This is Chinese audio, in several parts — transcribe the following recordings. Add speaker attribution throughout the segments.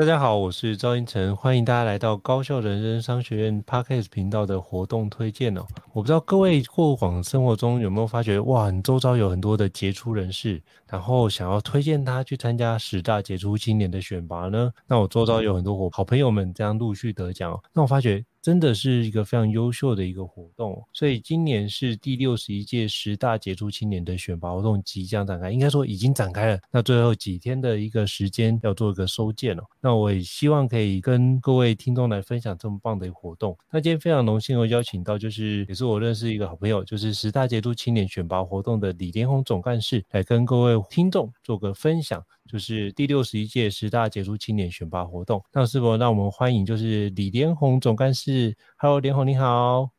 Speaker 1: 大家好，我是赵英成，欢迎大家来到高校人生商学院 Podcast 频道的活动推荐哦。我不知道各位过往生活中有没有发觉，哇，你周遭有很多的杰出人士，然后想要推荐他去参加十大杰出青年的选拔呢？那我周遭有很多我好朋友们这样陆续得奖哦。那我发觉。真的是一个非常优秀的一个活动，所以今年是第六十一届十大杰出青年的选拔活动即将展开，应该说已经展开了。那最后几天的一个时间要做一个收件哦。那我也希望可以跟各位听众来分享这么棒的一个活动。那今天非常荣幸哦，邀请到就是也是我认识一个好朋友，就是十大杰出青年选拔活动的李连宏总干事来跟各位听众做个分享。就是第六十一届十大杰出青年选拔活动，那是否让我们欢迎就是李连宏总干事？Hello，连红你好。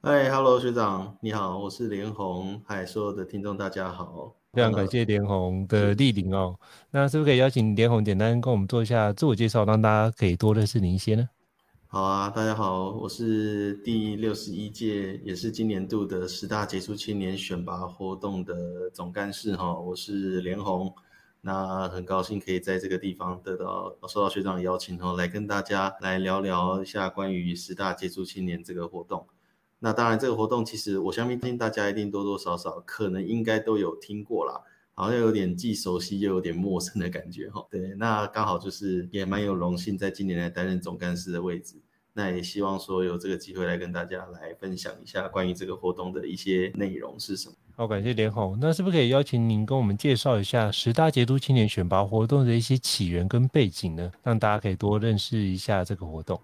Speaker 2: 嗨，Hello，学长你好，我是连红。嗨，所有的听众大家好，
Speaker 1: 非常感谢连红的莅临哦。那是不是可以邀请连红简单跟我们做一下自我介绍，让大家可以多认识您一些呢？
Speaker 2: 好啊，大家好，我是第六十一届，也是今年度的十大杰出青年选拔活动的总干事哈，我是连宏。那很高兴可以在这个地方得到受到学长的邀请哦，来跟大家来聊聊一下关于十大杰出青年这个活动。那当然，这个活动其实我相信大家一定多多少少可能应该都有听过啦，好像有点既熟悉又有点陌生的感觉哈。对，那刚好就是也蛮有荣幸在今年来担任总干事的位置。那也希望说有这个机会来跟大家来分享一下关于这个活动的一些内容是什么。
Speaker 1: 好，感谢连宏。那是不是可以邀请您跟我们介绍一下十大杰出青年选拔活动的一些起源跟背景呢？让大家可以多认识一下这个活动。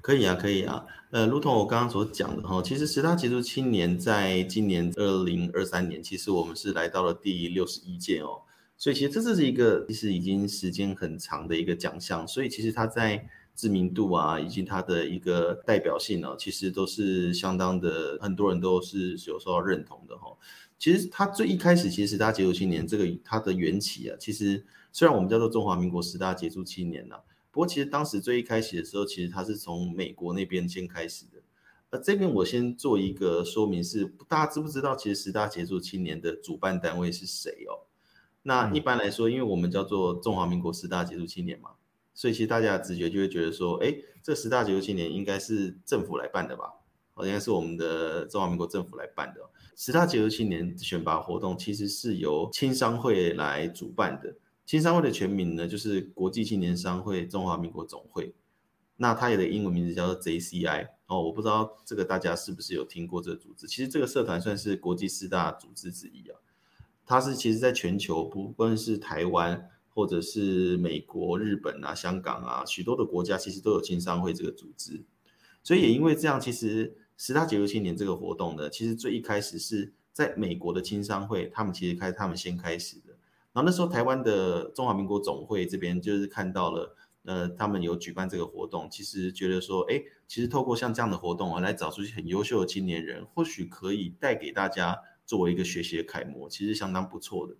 Speaker 2: 可以啊，可以啊。呃，如同我刚刚所讲的哈，其实十大杰出青年在今年二零二三年，其实我们是来到了第六十一届哦。所以其实这是一个其实已经时间很长的一个奖项，所以其实它在知名度啊，以及它的一个代表性呢，其实都是相当的，很多人都是有受到认同的哈。其实它最一开始，其实十大杰出青年这个它的缘起啊，其实虽然我们叫做中华民国十大杰出青年呐，不过其实当时最一开始的时候，其实它是从美国那边先开始的。呃，这边我先做一个说明是，大家知不知道其实十大杰出青年的主办单位是谁哦？那一般来说，因为我们叫做中华民国十大杰出青年嘛，所以其实大家的直觉就会觉得说，哎，这十大杰出青年应该是政府来办的吧？好像是我们的中华民国政府来办的。十大杰出青年选拔活动其实是由青商会来主办的。青商会的全名呢，就是国际青年商会中华民国总会。那它有的英文名字叫做 JCI 哦，我不知道这个大家是不是有听过这个组织？其实这个社团算是国际四大组织之一啊。它是其实在全球，不论是台湾或者是美国、日本啊、香港啊，许多的国家其实都有青商会这个组织。所以也因为这样，其实。十大杰出青年这个活动呢，其实最一开始是在美国的青商会，他们其实开他们先开始的。然后那时候台湾的中华民国总会这边就是看到了，呃，他们有举办这个活动，其实觉得说，哎，其实透过像这样的活动啊，来找出很优秀的青年人，或许可以带给大家作为一个学习的楷模，其实相当不错的。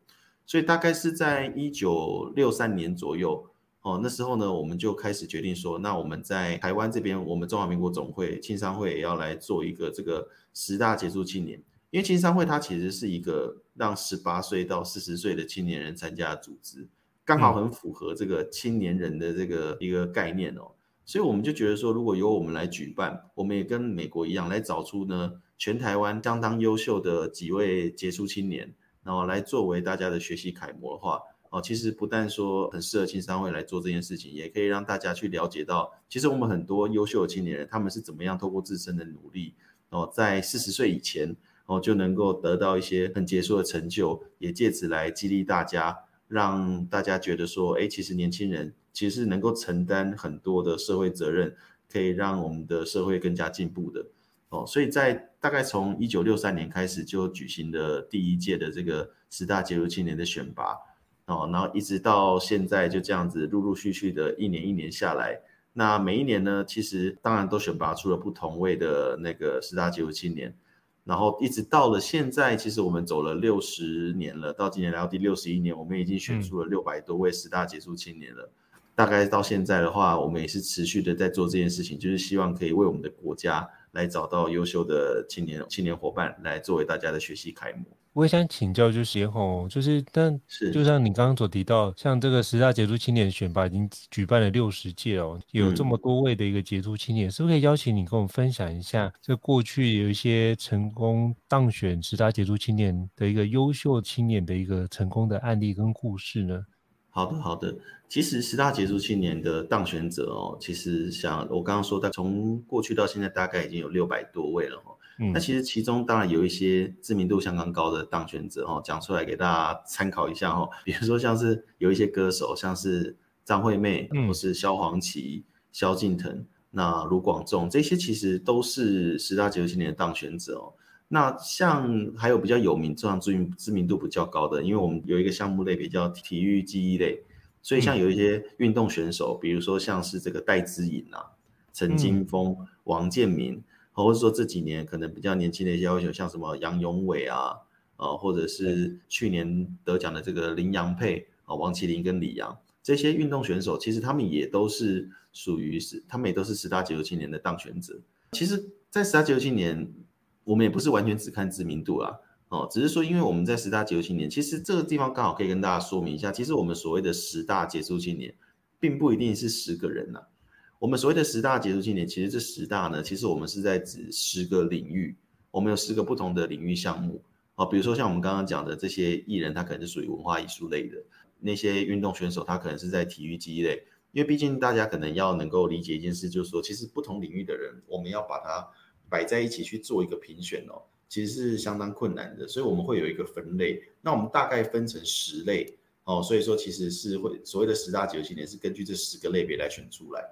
Speaker 2: 所以大概是在一九六三年左右。哦，那时候呢，我们就开始决定说，那我们在台湾这边，我们中华民国总会青商会也要来做一个这个十大杰出青年，因为青商会它其实是一个让十八岁到四十岁的青年人参加的组织，刚好很符合这个青年人的这个一个概念哦，所以我们就觉得说，如果由我们来举办，我们也跟美国一样来找出呢全台湾相当优秀的几位杰出青年，然后来作为大家的学习楷模的话。哦，其实不但说很适合青商会来做这件事情，也可以让大家去了解到，其实我们很多优秀的青年人，他们是怎么样透过自身的努力，哦，在四十岁以前，哦，就能够得到一些很杰出的成就，也借此来激励大家，让大家觉得说，哎，其实年轻人其实是能够承担很多的社会责任，可以让我们的社会更加进步的。哦，所以在大概从一九六三年开始就举行的第一届的这个十大杰出青年的选拔，哦，然后一直到现在就这样子陆陆续续的一年一年下来，那每一年呢，其实当然都选拔出了不同位的那个十大杰出青年，然后一直到了现在，其实我们走了六十年了，到今年来到第六十一年，我们已经选出了六百多位十大杰出青年了。嗯大概到现在的话，我们也是持续的在做这件事情，就是希望可以为我们的国家来找到优秀的青年青年伙伴，来作为大家的学习楷模。
Speaker 1: 我也想请教，就是吼，就是但是就像你刚刚所提到，像这个十大杰出青年选拔已经举办了六十届哦，有这么多位的一个杰出青年，嗯、是不是可以邀请你跟我们分享一下，这过去有一些成功当选十大杰出青年的一个优秀青年的一个成功的案例跟故事呢？
Speaker 2: 好的，好的。其实十大杰出青年的当选者哦，其实像我刚刚说的，从过去到现在大概已经有六百多位了哈。嗯。那其实其中当然有一些知名度相当高的当选者哦，讲出来给大家参考一下哈。比如说像是有一些歌手，像是张惠妹，或是萧煌奇、萧敬腾，那卢广仲这些其实都是十大杰出青年的当选者哦。那像还有比较有名、这样知名知名度比较高的，因为我们有一个项目类比较体育记忆类，所以像有一些运动选手，嗯、比如说像是这个戴资颖啊、陈金峰、嗯、王建民，或者说这几年可能比较年轻的一些选手，像什么杨永伟啊，呃，或者是去年得奖的这个林洋配啊，王麒麟跟李阳这些运动选手，其实他们也都是属于是，他们也都是十大杰出青年的当选者。其实，在十大杰出青年。我们也不是完全只看知名度啦，哦，只是说，因为我们在十大杰出青年，其实这个地方刚好可以跟大家说明一下，其实我们所谓的十大杰出青年，并不一定是十个人呐。我们所谓的十大杰出青年，其实这十大呢，其实我们是在指十个领域，我们有十个不同的领域项目，啊，比如说像我们刚刚讲的这些艺人，他可能是属于文化艺术类的；那些运动选手，他可能是在体育机类。因为毕竟大家可能要能够理解一件事，就是说，其实不同领域的人，我们要把它。摆在一起去做一个评选哦，其实是相当困难的，所以我们会有一个分类。那我们大概分成十类哦，所以说其实是会所谓的十大杰出青年是根据这十个类别来选出来。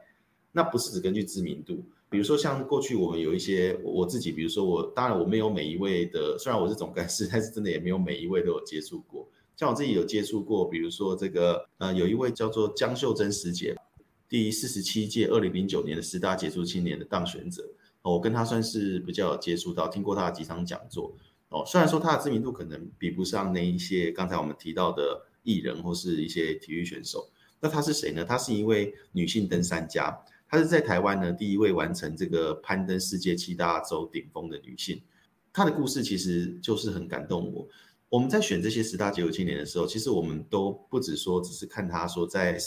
Speaker 2: 那不是只根据知名度，比如说像过去我们有一些我自己，比如说我当然我没有每一位的，虽然我是总干事，但是真的也没有每一位都有接触过。像我自己有接触过，比如说这个呃有一位叫做江秀珍师姐，第四十七届二零零九年的十大杰出青年的当选者。我跟他算是比较有接触到，听过他的几场讲座。哦，虽然说他的知名度可能比不上那一些刚才我们提到的艺人或是一些体育选手，那他是谁呢？他是一位女性登山家，她是在台湾呢第一位完成这个攀登世界七大洲顶峰的女性。她的故事其实就是很感动我。我们在选这些十大杰出青年的时候，其实我们都不只说只是看他说在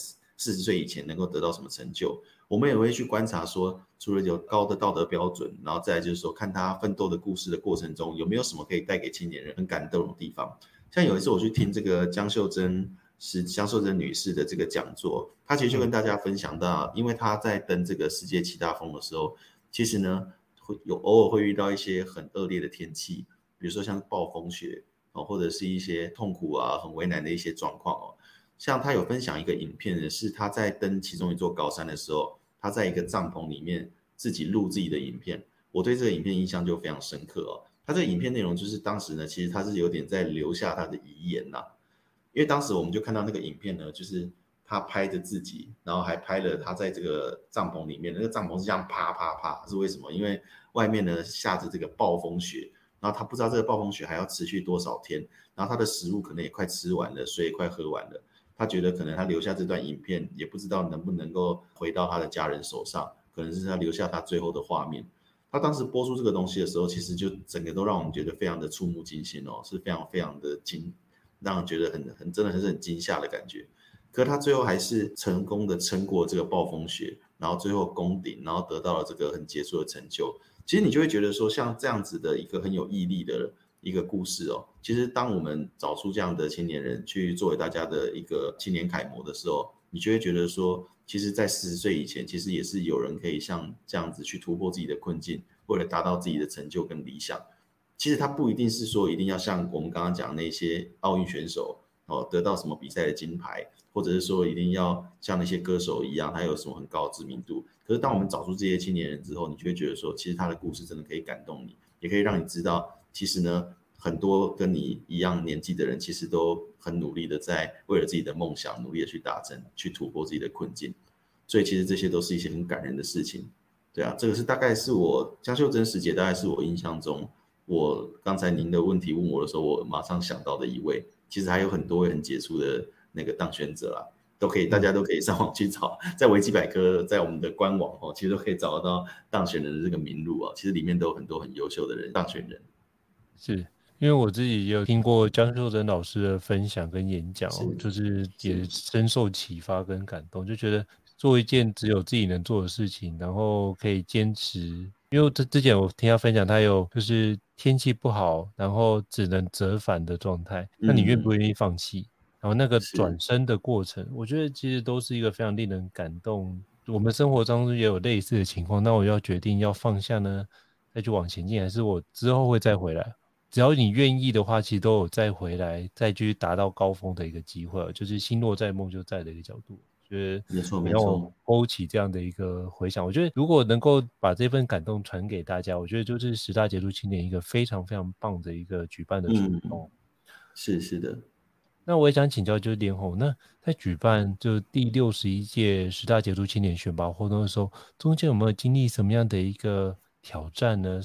Speaker 2: 四十岁以前能够得到什么成就。我们也会去观察，说除了有高的道德标准，然后再来就是说，看他奋斗的故事的过程中，有没有什么可以带给青年人很感动的地方。像有一次我去听这个江秀珍是江秀珍女士的这个讲座，她其实就跟大家分享到，因为她在登这个世界七大峰的时候，其实呢会有偶尔会遇到一些很恶劣的天气，比如说像暴风雪哦，或者是一些痛苦啊、很为难的一些状况哦。像他有分享一个影片，是他在登其中一座高山的时候。他在一个帐篷里面自己录自己的影片，我对这个影片印象就非常深刻哦。他这个影片内容就是当时呢，其实他是有点在留下他的遗言呐，因为当时我们就看到那个影片呢，就是他拍着自己，然后还拍了他在这个帐篷里面，那个帐篷是这样啪啪啪，是为什么？因为外面呢下着这个暴风雪，然后他不知道这个暴风雪还要持续多少天，然后他的食物可能也快吃完了，水也快喝完了。他觉得可能他留下这段影片，也不知道能不能够回到他的家人手上，可能是他留下他最后的画面。他当时播出这个东西的时候，其实就整个都让我们觉得非常的触目惊心哦，是非常非常的惊，让人觉得很很真的很是很惊吓的感觉。可他最后还是成功的撑过这个暴风雪，然后最后攻顶，然后得到了这个很杰出的成就。其实你就会觉得说，像这样子的一个很有毅力的人。一个故事哦，其实当我们找出这样的青年人去作为大家的一个青年楷模的时候，你就会觉得说，其实，在四十岁以前，其实也是有人可以像这样子去突破自己的困境，为了达到自己的成就跟理想。其实他不一定是说一定要像我们刚刚讲那些奥运选手，哦，得到什么比赛的金牌，或者是说一定要像那些歌手一样，他有什么很高知名度。可是当我们找出这些青年人之后，你就会觉得说，其实他的故事真的可以感动你，也可以让你知道，其实呢，很多跟你一样年纪的人，其实都很努力的在为了自己的梦想努力的去达成，去突破自己的困境。所以其实这些都是一些很感人的事情。对啊，这个是大概是我江秀珍师姐，大概是我印象中，我刚才您的问题问我的时候，我马上想到的一位。其实还有很多位很杰出的那个当选者啦，都可以，大家都可以上网去找，在维基百科，在我们的官网哦，其实都可以找得到当选人的这个名录啊。其实里面都有很多很优秀的人当选人。
Speaker 1: 是因为我自己也有听过江秀珍老师的分享跟演讲，是就是也深受启发跟感动，就觉得做一件只有自己能做的事情，然后可以坚持。因为之之前我听他分享，他有就是。天气不好，然后只能折返的状态，那你愿不愿意放弃？嗯、然后那个转身的过程，我觉得其实都是一个非常令人感动。我们生活当中也有类似的情况，那我要决定要放下呢，再去往前进，还是我之后会再回来？只要你愿意的话，其实都有再回来，再去达到高峰的一个机会，就是心若在，梦就在的一个角度。觉得
Speaker 2: 没错，没错，
Speaker 1: 勾起这样的一个回想。我觉得如果能够把这份感动传给大家，我觉得就是十大杰出青年一个非常非常棒的一个举办的活动。
Speaker 2: 嗯，是是的。
Speaker 1: 那我也想请教，就是连红，那在举办就第六十一届十大杰出青年选拔活动的时候，中间有没有经历什么样的一个挑战呢？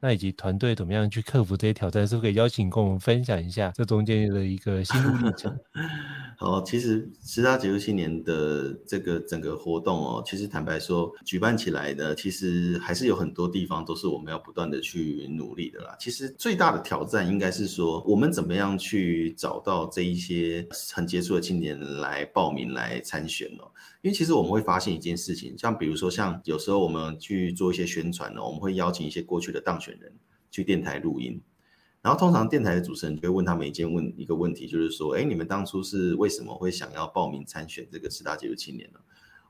Speaker 1: 那以及团队怎么样去克服这些挑战？是不是可以邀请跟我们分享一下这中间的一个心路历程？
Speaker 2: 好，其实十大杰出青年的这个整个活动哦，其实坦白说，举办起来的其实还是有很多地方都是我们要不断的去努力的啦。其实最大的挑战应该是说，我们怎么样去找到这一些很杰出的青年来报名来参选哦。因为其实我们会发现一件事情，像比如说像有时候我们去做一些宣传呢，我们会邀请一些过去的当选人去电台录音，然后通常电台的主持人就会问他们一件问一个问题，就是说，哎，你们当初是为什么会想要报名参选这个十大杰出青年呢？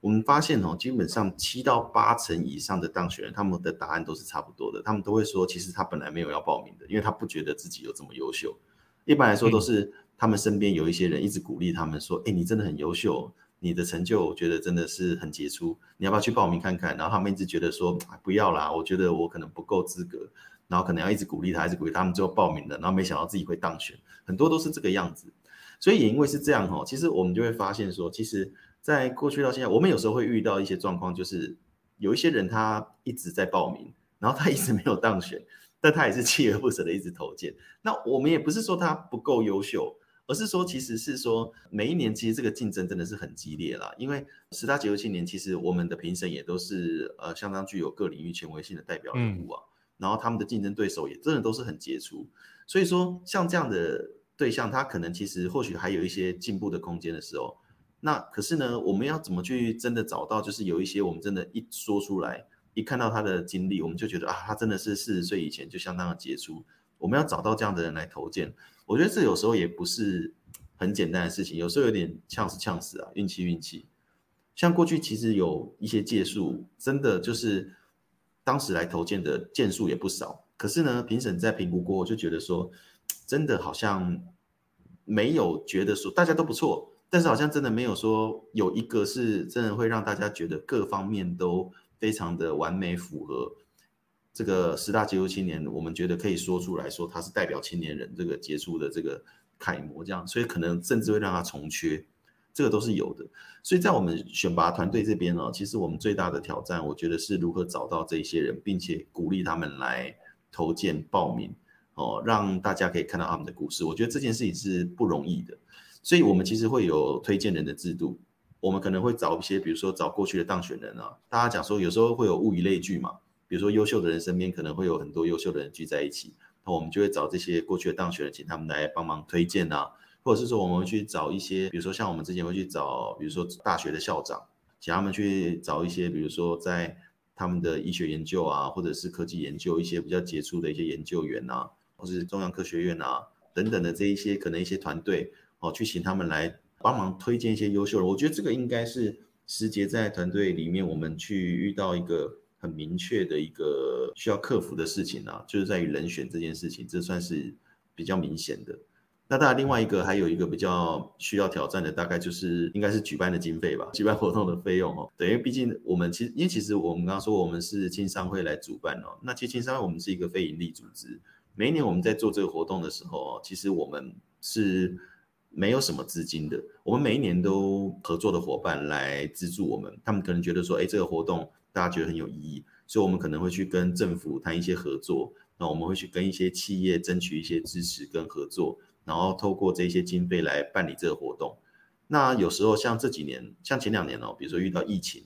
Speaker 2: 我们发现哦，基本上七到八成以上的当选人，他们的答案都是差不多的，他们都会说，其实他本来没有要报名的，因为他不觉得自己有这么优秀。一般来说都是他们身边有一些人一直鼓励他们说，哎，你真的很优秀。你的成就，我觉得真的是很杰出。你要不要去报名看看？然后他们一直觉得说，不要啦，我觉得我可能不够资格。然后可能要一直鼓励他，一直鼓励他们，最后报名了，然后没想到自己会当选，很多都是这个样子。所以也因为是这样哈，其实我们就会发现说，其实在过去到现在，我们有时候会遇到一些状况，就是有一些人他一直在报名，然后他一直没有当选，但他也是锲而不舍的一直投件。那我们也不是说他不够优秀。而是说，其实是说，每一年其实这个竞争真的是很激烈啦。因为十大杰出青年，其实我们的评审也都是呃相当具有各领域权威性的代表人物啊。嗯、然后他们的竞争对手也真的都是很杰出。所以说，像这样的对象，他可能其实或许还有一些进步的空间的时候，那可是呢，我们要怎么去真的找到，就是有一些我们真的，一说出来，一看到他的经历，我们就觉得啊，他真的是四十岁以前就相当的杰出。我们要找到这样的人来投件。我觉得这有时候也不是很简单的事情，有时候有点呛死呛死啊，运气运气。像过去其实有一些届数，真的就是当时来投件的件数也不少，可是呢，评审在评估过后就觉得说，真的好像没有觉得说大家都不错，但是好像真的没有说有一个是真的会让大家觉得各方面都非常的完美符合。这个十大杰出青年，我们觉得可以说出来说他是代表青年人这个杰出的这个楷模，这样，所以可能甚至会让他重缺，这个都是有的。所以在我们选拔团队这边呢，其实我们最大的挑战，我觉得是如何找到这些人，并且鼓励他们来投件报名，哦，让大家可以看到他们的故事。我觉得这件事情是不容易的，所以我们其实会有推荐人的制度，我们可能会找一些，比如说找过去的当选人啊，大家讲说有时候会有物以类聚嘛。比如说，优秀的人身边可能会有很多优秀的人聚在一起，那我们就会找这些过去的当选人，请他们来帮忙推荐啊，或者是说我们去找一些，比如说像我们之前会去找，比如说大学的校长，请他们去找一些，比如说在他们的医学研究啊，或者是科技研究一些比较杰出的一些研究员啊，或是中央科学院啊等等的这一些可能一些团队哦，去请他们来帮忙推荐一些优秀的人。我觉得这个应该是时杰在团队里面我们去遇到一个。很明确的一个需要克服的事情啊，就是在于人选这件事情，这算是比较明显的。那当然，另外一个还有一个比较需要挑战的，大概就是应该是举办的经费吧，举办活动的费用哦。对，因为毕竟我们其实，因为其实我们刚刚说我们是青商会来主办哦，那其实青商会我们是一个非营利组织，每一年我们在做这个活动的时候，其实我们是没有什么资金的，我们每一年都合作的伙伴来资助我们，他们可能觉得说，哎，这个活动大家觉得很有意义，所以我们可能会去跟政府谈一些合作，那我们会去跟一些企业争取一些支持跟合作。然后透过这些经费来办理这个活动，那有时候像这几年，像前两年哦，比如说遇到疫情，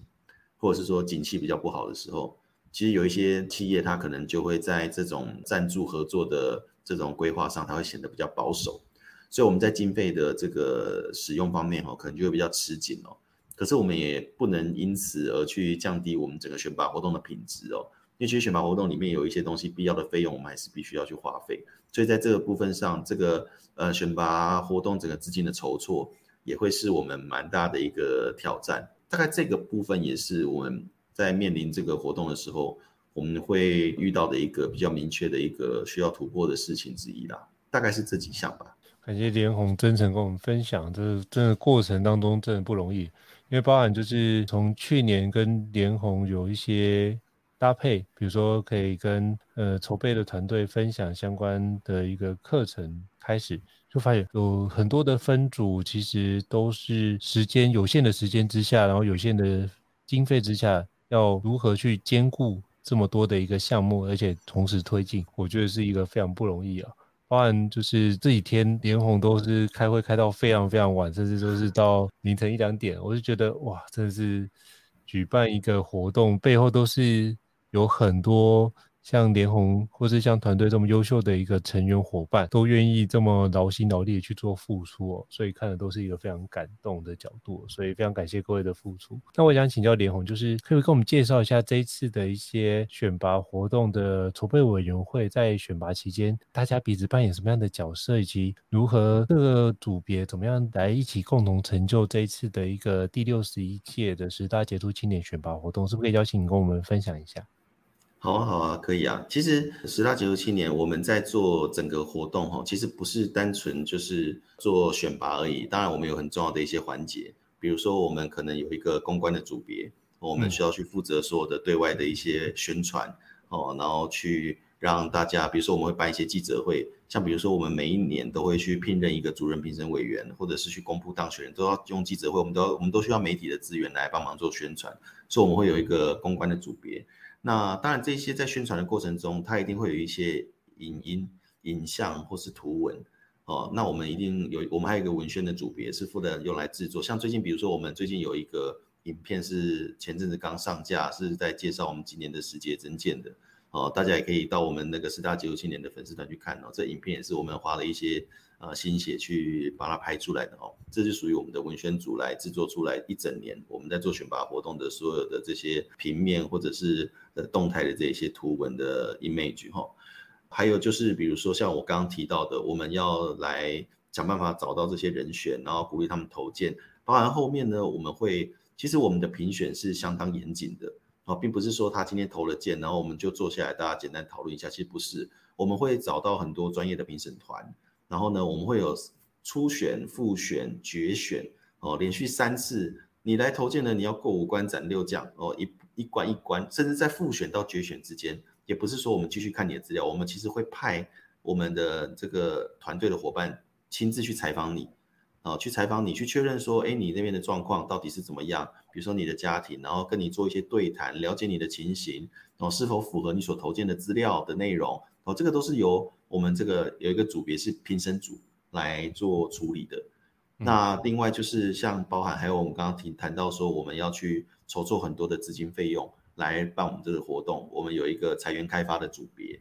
Speaker 2: 或者是说景气比较不好的时候，其实有一些企业它可能就会在这种赞助合作的这种规划上，它会显得比较保守，所以我们在经费的这个使用方面哦，可能就会比较吃紧哦。可是我们也不能因此而去降低我们整个选拔活动的品质哦。因为其实选拔活动里面有一些东西必要的费用，我们还是必须要去花费。所以在这个部分上，这个呃选拔活动整个资金的筹措，也会是我们蛮大的一个挑战。大概这个部分也是我们在面临这个活动的时候，我们会遇到的一个比较明确的一个需要突破的事情之一啦。大概是这几项吧。
Speaker 1: 感谢连红真诚跟我们分享，这真的过程当中真的不容易，因为包含就是从去年跟连鸿有一些。搭配，比如说可以跟呃筹备的团队分享相关的一个课程，开始就发现有很多的分组，其实都是时间有限的时间之下，然后有限的经费之下，要如何去兼顾这么多的一个项目，而且同时推进，我觉得是一个非常不容易啊。包含就是这几天连红都是开会开到非常非常晚，甚至都是到凌晨一两点，我就觉得哇，真的是举办一个活动背后都是。有很多像连红或是像团队这么优秀的一个成员伙伴，都愿意这么劳心劳力去做付出，所以看的都是一个非常感动的角度，所以非常感谢各位的付出。那我想请教连红，就是可以跟我们介绍一下这次的一些选拔活动的筹备委员会，在选拔期间，大家彼此扮演什么样的角色，以及如何各个组别怎么样来一起共同成就这一次的一个第六十一届的十大杰出青年选拔活动，是不是可以邀请你跟我们分享一下？
Speaker 2: 好啊，好啊，可以啊。其实十大杰出青年，我们在做整个活动哈，其实不是单纯就是做选拔而已。当然，我们有很重要的一些环节，比如说我们可能有一个公关的组别，我们需要去负责所有的对外的一些宣传哦，然后去让大家，比如说我们会办一些记者会，像比如说我们每一年都会去聘任一个主任评审委员，或者是去公布当选人，都要用记者会，我们都要我们都需要媒体的资源来帮忙做宣传，所以我们会有一个公关的组别。那当然，这些在宣传的过程中，它一定会有一些影音、影像或是图文哦。那我们一定有，我们还有一个文宣的组别是负责用来制作。像最近，比如说我们最近有一个影片是前阵子刚上架，是在介绍我们今年的十杰政见的哦。大家也可以到我们那个十大杰出青年的粉丝团去看哦。这影片也是我们花了一些。呃，心血去把它拍出来的哦，这就属于我们的文宣组来制作出来一整年我们在做选拔活动的所有的这些平面或者是呃动态的这些图文的 image 哈。还有就是比如说像我刚刚提到的，我们要来想办法找到这些人选，然后鼓励他们投件。包含后面呢，我们会其实我们的评选是相当严谨的啊，并不是说他今天投了件，然后我们就坐下来大家简单讨论一下，其实不是，我们会找到很多专业的评审团。然后呢，我们会有初选、复选、决选哦，连续三次。你来投建呢，你要过五关斩六将哦，一一关一关，甚至在复选到决选之间，也不是说我们继续看你的资料，我们其实会派我们的这个团队的伙伴亲自去采访你，啊，去采访你，去确认说，哎，你那边的状况到底是怎么样？比如说你的家庭，然后跟你做一些对谈，了解你的情形，哦，是否符合你所投件的资料的内容，哦，这个都是由。我们这个有一个组别是评审组来做处理的，那另外就是像包含还有我们刚刚提谈到说，我们要去筹措很多的资金费用来办我们这个活动，我们有一个财源开发的组别。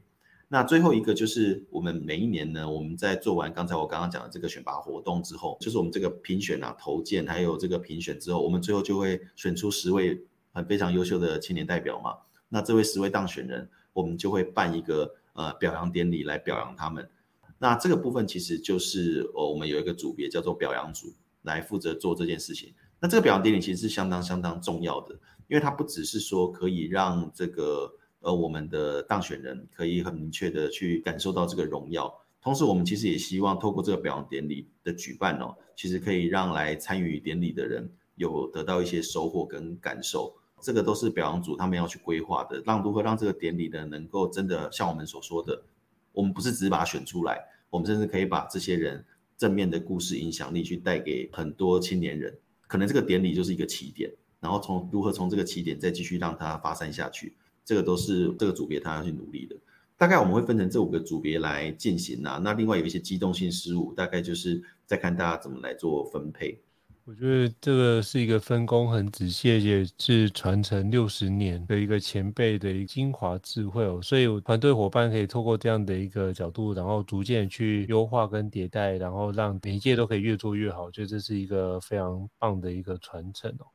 Speaker 2: 那最后一个就是我们每一年呢，我们在做完刚才我刚刚讲的这个选拔活动之后，就是我们这个评选啊、投件还有这个评选之后，我们最后就会选出十位很非常优秀的青年代表嘛。那这位十位当选人，我们就会办一个。呃，表扬典礼来表扬他们，那这个部分其实就是哦，我们有一个组别叫做表扬组来负责做这件事情。那这个表扬典礼其实是相当相当重要的，因为它不只是说可以让这个呃我们的当选人可以很明确的去感受到这个荣耀同时，我们其实也希望透过这个表扬典礼的举办哦，其实可以让来参与典礼的人有得到一些收获跟感受。这个都是表扬组他们要去规划的，让如何让这个典礼呢能够真的像我们所说的，我们不是只是把它选出来，我们甚至可以把这些人正面的故事影响力去带给很多青年人。可能这个典礼就是一个起点，然后从如何从这个起点再继续让它发散下去，这个都是这个组别他要去努力的。大概我们会分成这五个组别来进行呐、啊，那另外有一些机动性事务，大概就是再看大家怎么来做分配。
Speaker 1: 我觉得这个是一个分工很仔细，也是传承六十年的一个前辈的一个精华智慧哦。所以团队伙伴可以透过这样的一个角度，然后逐渐去优化跟迭代，然后让每一届都可以越做越好。我觉得这是一个非常棒的一个传承哦。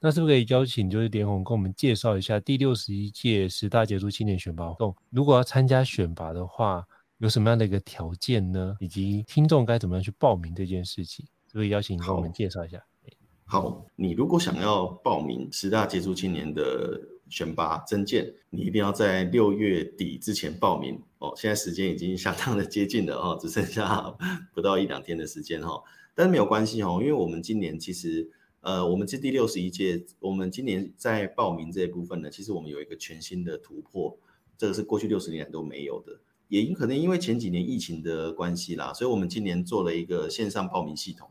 Speaker 1: 那是不是可以邀请就是连红跟我们介绍一下第六十一届十大杰出青年选拔活动？如果要参加选拔的话，有什么样的一个条件呢？以及听众该怎么样去报名这件事情？是不是邀请你跟我们介绍一下？
Speaker 2: 好，你如果想要报名十大杰出青年的选拔征件，你一定要在六月底之前报名哦。现在时间已经相当的接近了哦，只剩下不到一两天的时间哈。但是没有关系哦，因为我们今年其实。呃，我们这第六十一届，我们今年在报名这一部分呢，其实我们有一个全新的突破，这个是过去六十年都没有的，也可能因为前几年疫情的关系啦，所以我们今年做了一个线上报名系统。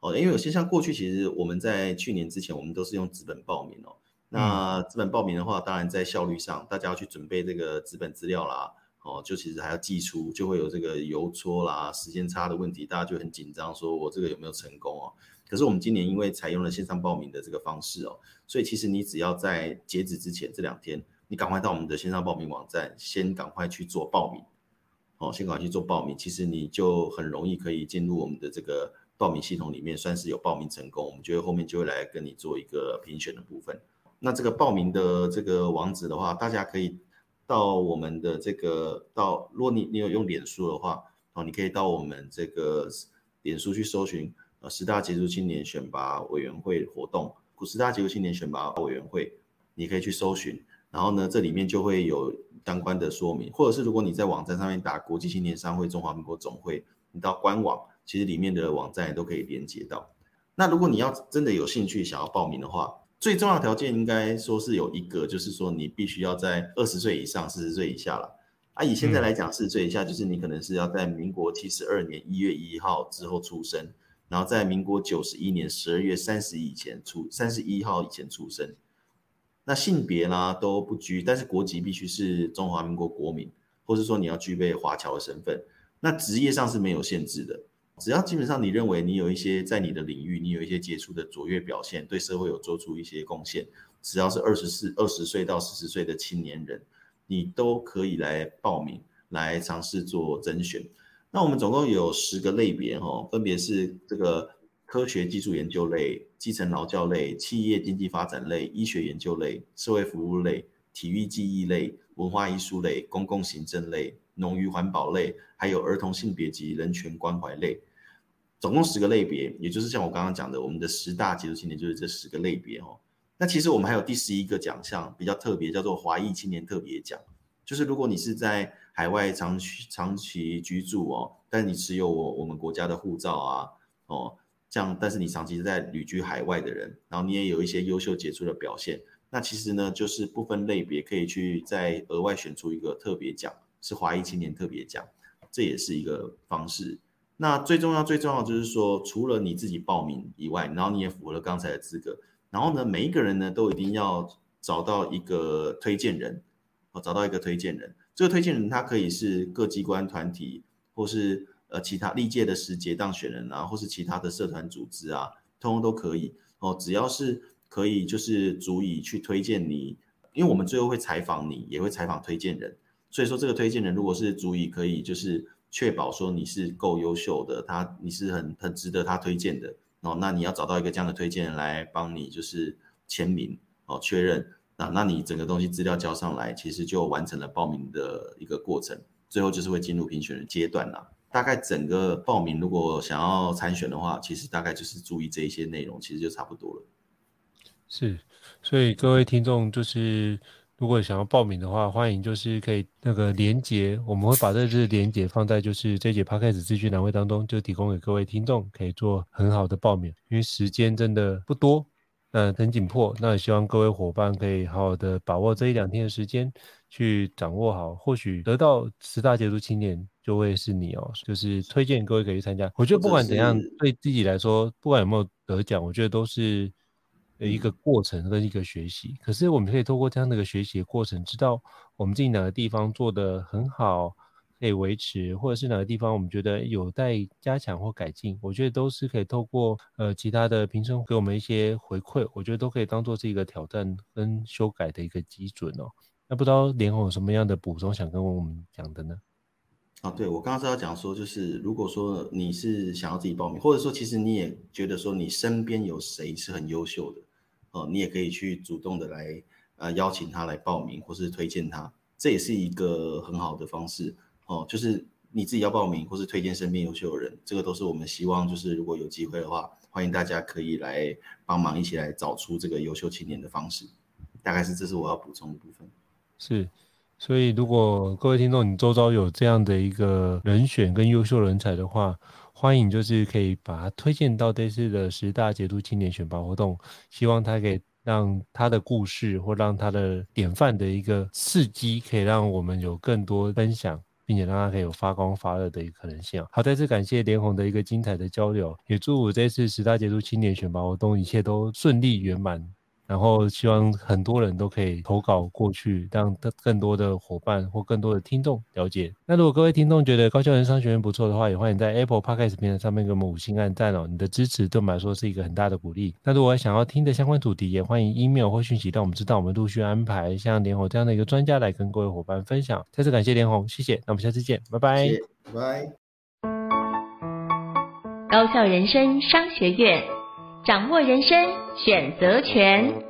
Speaker 2: 哦，因为有些像过去其实我们在去年之前，我们都是用纸本报名哦。那纸本报名的话，当然在效率上，大家要去准备这个纸本资料啦，哦，就其实还要寄出，就会有这个邮戳啦、时间差的问题，大家就很紧张，说我这个有没有成功哦？可是我们今年因为采用了线上报名的这个方式哦，所以其实你只要在截止之前这两天，你赶快到我们的线上报名网站，先赶快去做报名，哦，先赶快去做报名，其实你就很容易可以进入我们的这个报名系统里面，算是有报名成功，我们就会后面就会来跟你做一个评选的部分。那这个报名的这个网址的话，大家可以到我们的这个到，如果你你有用脸书的话，哦，你可以到我们这个脸书去搜寻。呃，十大杰出青年选拔委员会活动，古十大杰出青年选拔委员会，你可以去搜寻，然后呢，这里面就会有相关的说明，或者是如果你在网站上面打国际青年商会中华民国总会，你到官网，其实里面的网站也都可以连接到。那如果你要真的有兴趣想要报名的话，最重要的条件应该说是有一个，就是说你必须要在二十岁以上，四十岁以下了。啊，以现在来讲，四十岁以下就是你可能是要在民国七十二年一月一号之后出生。然后在民国九十一年十二月三十以前出，三十一号以前出生，那性别呢都不拘，但是国籍必须是中华民国国民，或是说你要具备华侨的身份。那职业上是没有限制的，只要基本上你认为你有一些在你的领域，你有一些杰出的卓越表现，对社会有做出一些贡献，只要是二十四、二十岁到四十岁的青年人，你都可以来报名，来尝试做甄选。那我们总共有十个类别哦，分别是这个科学技术研究类、基层劳教类、企业经济发展类、医学研究类、社会服务类、体育技艺类、文化艺术类、公共行政类、农渔环保类，还有儿童性别及人权关怀类，总共十个类别，也就是像我刚刚讲的，我们的十大杰出青年就是这十个类别哦。那其实我们还有第十一个奖项比较特别，叫做华裔青年特别奖，就是如果你是在海外长期长期居住哦，但你持有我我们国家的护照啊，哦，这样，但是你长期在旅居海外的人，然后你也有一些优秀杰出的表现，那其实呢，就是不分类别可以去再额外选出一个特别奖，是华裔青年特别奖，这也是一个方式。那最重要最重要就是说，除了你自己报名以外，然后你也符合了刚才的资格，然后呢，每一个人呢都一定要找到一个推荐人，哦，找到一个推荐人。这个推荐人他可以是各机关团体，或是呃其他历届的时节当选人啊，或是其他的社团组织啊，通通都可以哦。只要是可以，就是足以去推荐你，因为我们最后会采访你，也会采访推荐人。所以说这个推荐人如果是足以可以，就是确保说你是够优秀的，他你是很很值得他推荐的哦。那你要找到一个这样的推荐人来帮你就是签名哦，确认。那那你整个东西资料交上来，其实就完成了报名的一个过程，最后就是会进入评选的阶段了。大概整个报名如果想要参选的话，其实大概就是注意这一些内容，其实就差不多了。
Speaker 1: 是，所以各位听众就是。如果想要报名的话，欢迎就是可以那个连结，我们会把这支连结放在就是这节 Podcast 资讯栏位当中，就提供给各位听众可以做很好的报名，因为时间真的不多，呃，很紧迫，那也希望各位伙伴可以好好的把握这一两天的时间去掌握好，或许得到十大杰出青年就会是你哦，就是推荐各位可以去参加。我觉得不管怎样，对自己来说，不管有没有得奖，我觉得都是。一个过程跟一个学习，可是我们可以透过这样的一个学习的过程，知道我们自己哪个地方做得很好，可以维持，或者是哪个地方我们觉得有待加强或改进，我觉得都是可以透过呃其他的评审给我们一些回馈，我觉得都可以当做是一个挑战跟修改的一个基准哦。那不知道连红有什么样的补充想跟我们讲的呢？
Speaker 2: 啊，对，我刚刚是要讲说，就是如果说你是想要自己报名，或者说其实你也觉得说你身边有谁是很优秀的。哦，你也可以去主动的来，呃，邀请他来报名，或是推荐他，这也是一个很好的方式。哦，就是你自己要报名，或是推荐身边优秀的人，这个都是我们希望，就是如果有机会的话，欢迎大家可以来帮忙，一起来找出这个优秀青年的方式。大概是这是我要补充的部分。
Speaker 1: 是，所以如果各位听众，你周遭有这样的一个人选跟优秀人才的话，欢迎，就是可以把他推荐到这次的十大杰出青年选拔活动，希望他可以让他的故事或让他的典范的一个刺激，可以让我们有更多分享，并且让它可以有发光发热的一个可能性。好，再次感谢连红的一个精彩的交流，也祝我这次十大杰出青年选拔活动一切都顺利圆满。然后希望很多人都可以投稿过去，让更多的伙伴或更多的听众了解。那如果各位听众觉得高效人商学院不错的话，也欢迎在 Apple Podcast 平台上面给我们五星按赞哦。你的支持对我们来说是一个很大的鼓励。那如果想要听的相关主题，也欢迎 email 或讯息让我们知道，我们陆续安排像连红这样的一个专家来跟各位伙伴分享。再次感谢连红，谢谢。那我们下次见，拜拜。
Speaker 2: 拜拜。
Speaker 3: 高效人生商学院。掌握人生选择权。